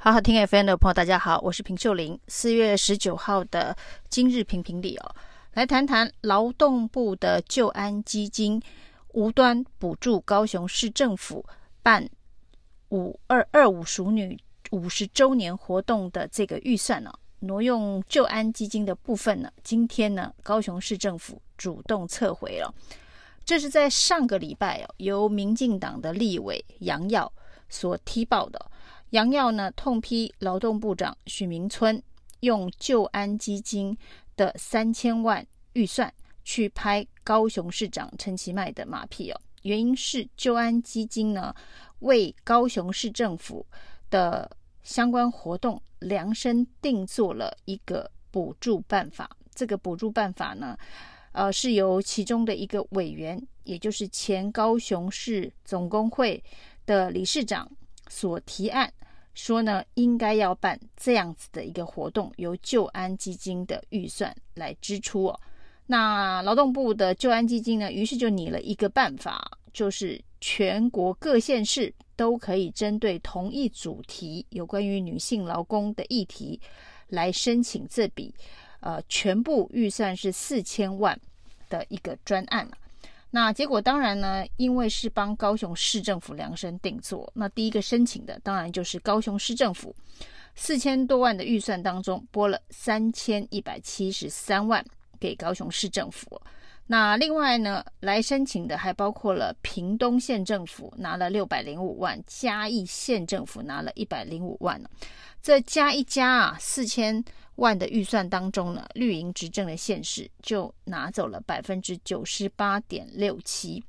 好好听 FM 的朋友，大家好，我是平秀玲。四月十九号的今日评评理哦，来谈谈劳动部的救安基金无端补助高雄市政府办五二二五淑女五十周年活动的这个预算呢、哦，挪用救安基金的部分呢，今天呢，高雄市政府主动撤回了。这是在上个礼拜哦，由民进党的立委杨耀所踢爆的。杨耀呢，痛批劳动部长许明春用救安基金的三千万预算去拍高雄市长陈其迈的马屁哦。原因是救安基金呢，为高雄市政府的相关活动量身定做了一个补助办法。这个补助办法呢，呃，是由其中的一个委员，也就是前高雄市总工会的理事长。所提案说呢，应该要办这样子的一个活动，由救安基金的预算来支出哦。那劳动部的救安基金呢，于是就拟了一个办法，就是全国各县市都可以针对同一主题，有关于女性劳工的议题，来申请这笔呃全部预算是四千万的一个专案。那结果当然呢，因为是帮高雄市政府量身定做，那第一个申请的当然就是高雄市政府，四千多万的预算当中拨了三千一百七十三万给高雄市政府。那另外呢，来申请的还包括了屏东县政府拿了六百零五万，嘉义县政府拿了一百零五万。这加一加啊，四千。万的预算当中呢，绿营执政的县市就拿走了百分之九十八点六七。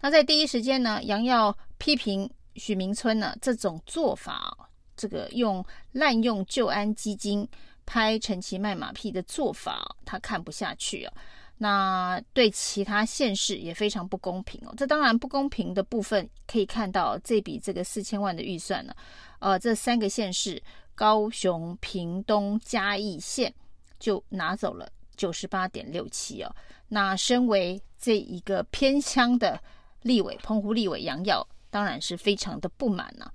那在第一时间呢，杨耀批评许明春呢这种做法，这个用滥用救安基金拍陈其迈马屁的做法，他看不下去啊。那对其他县市也非常不公平哦。这当然不公平的部分可以看到，这笔这个四千万的预算呢，呃，这三个县市。高雄、屏东、嘉义县就拿走了九十八点六七哦。那身为这一个偏乡的立委，澎湖立委杨耀当然是非常的不满呐、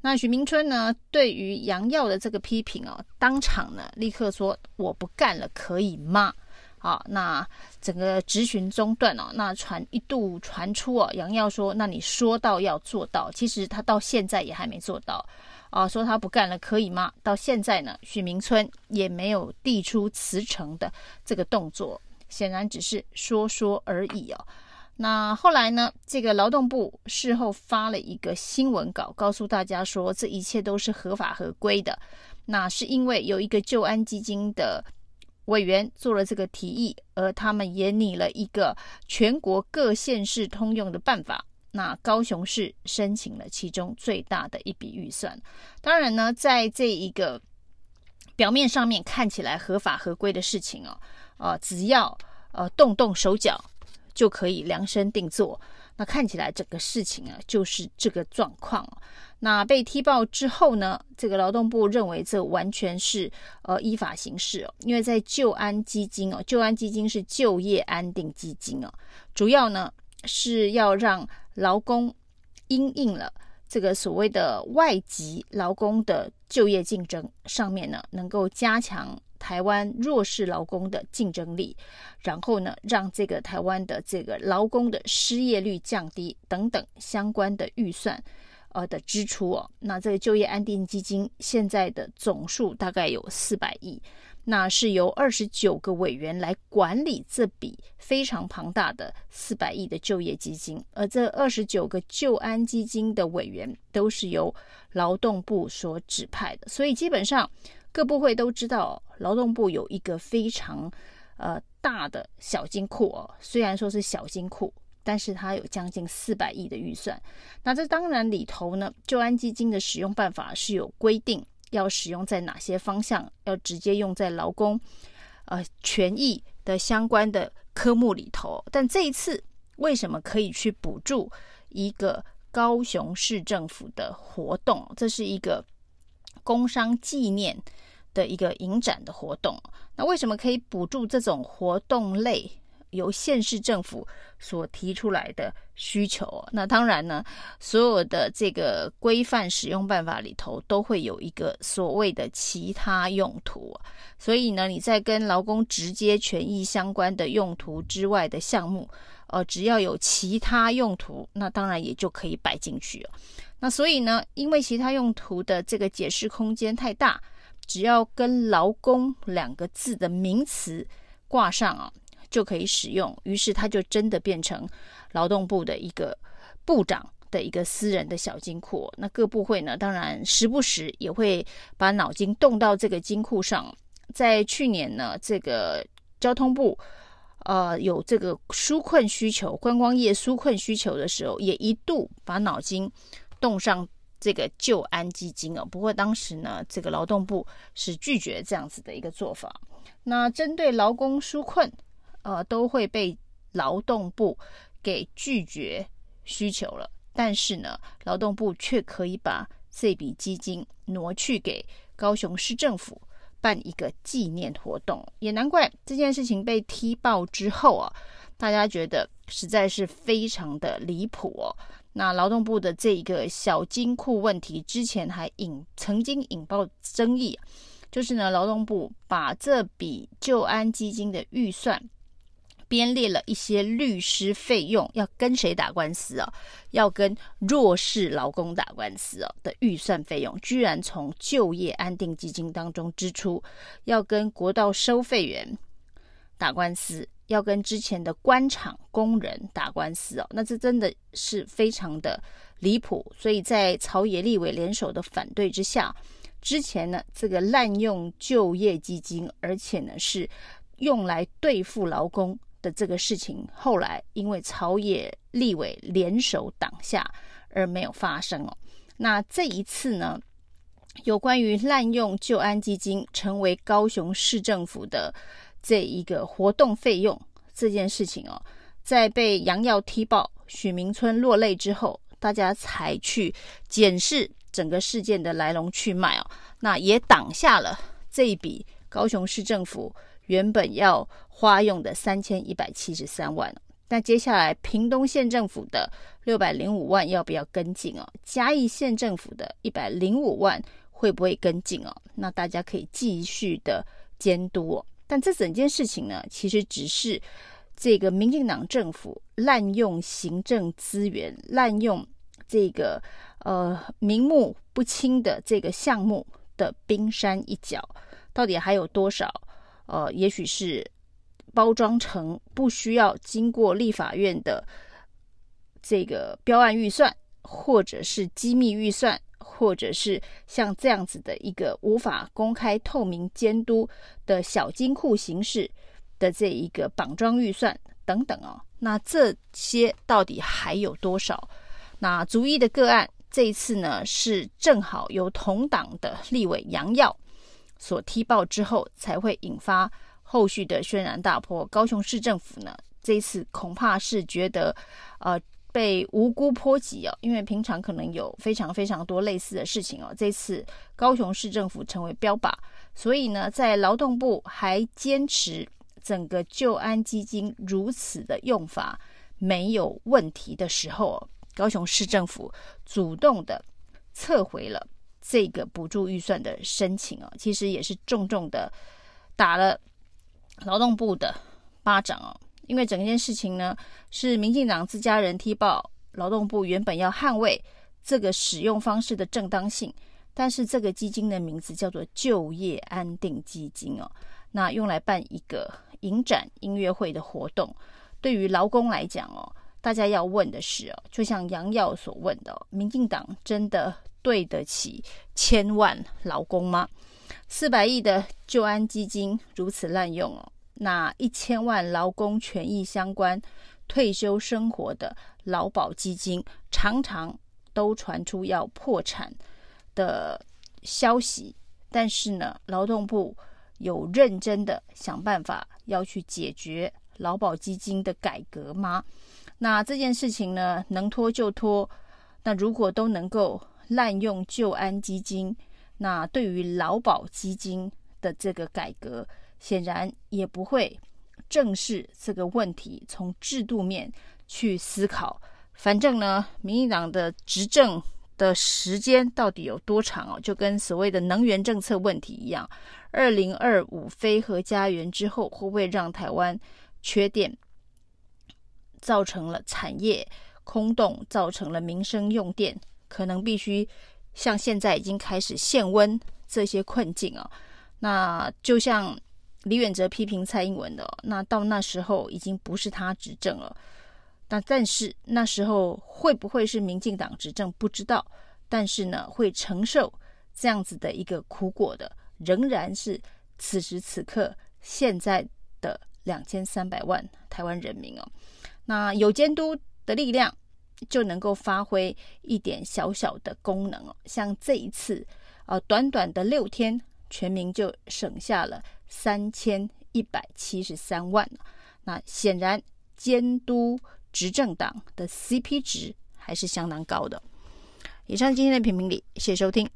那许明春呢，对于杨耀的这个批评哦，当场呢立刻说我不干了，可以吗？好，那整个质询中断哦，那传一度传出哦，杨耀说，那你说到要做到，其实他到现在也还没做到。啊，说他不干了，可以吗？到现在呢，许明春也没有递出辞呈的这个动作，显然只是说说而已哦。那后来呢，这个劳动部事后发了一个新闻稿，告诉大家说这一切都是合法合规的。那是因为有一个救安基金的委员做了这个提议，而他们也拟了一个全国各县市通用的办法。那高雄市申请了其中最大的一笔预算，当然呢，在这一个表面上面看起来合法合规的事情哦，呃，只要呃动动手脚就可以量身定做。那看起来整个事情啊就是这个状况。那被踢爆之后呢，这个劳动部认为这完全是呃依法行事哦，因为在救安基金哦，救安基金是就业安定基金哦，主要呢是要让。劳工因应了这个所谓的外籍劳工的就业竞争上面呢，能够加强台湾弱势劳工的竞争力，然后呢，让这个台湾的这个劳工的失业率降低等等相关的预算呃的支出哦。那这个就业安定基金现在的总数大概有四百亿。那是由二十九个委员来管理这笔非常庞大的四百亿的就业基金，而这二十九个救安基金的委员都是由劳动部所指派的，所以基本上各部会都知道，劳动部有一个非常呃大的小金库哦，虽然说是小金库，但是它有将近四百亿的预算。那这当然里头呢，救安基金的使用办法是有规定。要使用在哪些方向？要直接用在劳工呃权益的相关的科目里头。但这一次为什么可以去补助一个高雄市政府的活动？这是一个工商纪念的一个影展的活动。那为什么可以补助这种活动类由县市政府所提出来的需求。那当然呢，所有的这个规范使用办法里头都会有一个所谓的其他用途。所以呢，你在跟劳工直接权益相关的用途之外的项目，呃，只要有其他用途，那当然也就可以摆进去。那所以呢，因为其他用途的这个解释空间太大，只要跟劳工两个字的名词挂上啊，就可以使用。于是它就真的变成劳动部的一个部长的一个私人的小金库。那各部会呢，当然时不时也会把脑筋动到这个金库上。在去年呢，这个交通部呃有这个纾困需求，观光业纾困需求的时候，也一度把脑筋。动上这个救安基金哦，不过当时呢，这个劳动部是拒绝这样子的一个做法。那针对劳工纾困，呃，都会被劳动部给拒绝需求了。但是呢，劳动部却可以把这笔基金挪去给高雄市政府办一个纪念活动。也难怪这件事情被踢爆之后啊，大家觉得实在是非常的离谱哦。那劳动部的这一个小金库问题，之前还引曾经引爆争议，就是呢，劳动部把这笔救安基金的预算编列了一些律师费用，要跟谁打官司哦？要跟弱势劳工打官司哦的预算费用，居然从就业安定基金当中支出，要跟国道收费员打官司。要跟之前的官场工人打官司哦，那这真的是非常的离谱。所以在朝野立委联手的反对之下，之前呢这个滥用就业基金，而且呢是用来对付劳工的这个事情，后来因为朝野立委联手挡下而没有发生哦。那这一次呢，有关于滥用救安基金成为高雄市政府的。这一个活动费用这件事情哦，在被杨耀踢爆、许明春落泪之后，大家才去检视整个事件的来龙去脉哦，那也挡下了这一笔高雄市政府原本要花用的三千一百七十三万。那接下来屏东县政府的六百零五万要不要跟进哦？嘉义县政府的一百零五万会不会跟进哦？那大家可以继续的监督哦。但这整件事情呢，其实只是这个民进党政府滥用行政资源、滥用这个呃名目不清的这个项目的冰山一角。到底还有多少？呃，也许是包装成不需要经过立法院的这个标案预算，或者是机密预算。或者是像这样子的一个无法公开透明监督的小金库形式的这一个绑装预算等等哦，那这些到底还有多少？那逐一的个案，这一次呢是正好由同党的立委杨耀所踢爆之后，才会引发后续的轩然大波。高雄市政府呢，这一次恐怕是觉得呃。被无辜波及哦，因为平常可能有非常非常多类似的事情哦。这次高雄市政府成为标靶，所以呢，在劳动部还坚持整个救安基金如此的用法没有问题的时候，哦高雄市政府主动的撤回了这个补助预算的申请哦，其实也是重重的打了劳动部的巴掌哦。因为整件事情呢，是民进党自家人踢爆，劳动部原本要捍卫这个使用方式的正当性，但是这个基金的名字叫做就业安定基金哦，那用来办一个影展音乐会的活动，对于劳工来讲哦，大家要问的是哦，就像杨耀所问的哦，民进党真的对得起千万劳工吗？四百亿的救安基金如此滥用哦。那一千万劳工权益相关退休生活的劳保基金，常常都传出要破产的消息，但是呢，劳动部有认真的想办法要去解决劳保基金的改革吗？那这件事情呢，能拖就拖。那如果都能够滥用救安基金，那对于劳保基金的这个改革，显然也不会正视这个问题，从制度面去思考。反正呢，民进党的执政的时间到底有多长哦？就跟所谓的能源政策问题一样，二零二五非核家园之后，会不会让台湾缺电，造成了产业空洞，造成了民生用电可能必须像现在已经开始限温这些困境啊？那就像李远哲批评蔡英文的，那到那时候已经不是他执政了。那但是那时候会不会是民进党执政不知道，但是呢，会承受这样子的一个苦果的，仍然是此时此刻现在的两千三百万台湾人民哦。那有监督的力量，就能够发挥一点小小的功能哦。像这一次，呃，短短的六天，全民就省下了三千一百七十三万。那显然监督。执政党的 CP 值还是相当高的。以上今天的评评理，谢谢收听。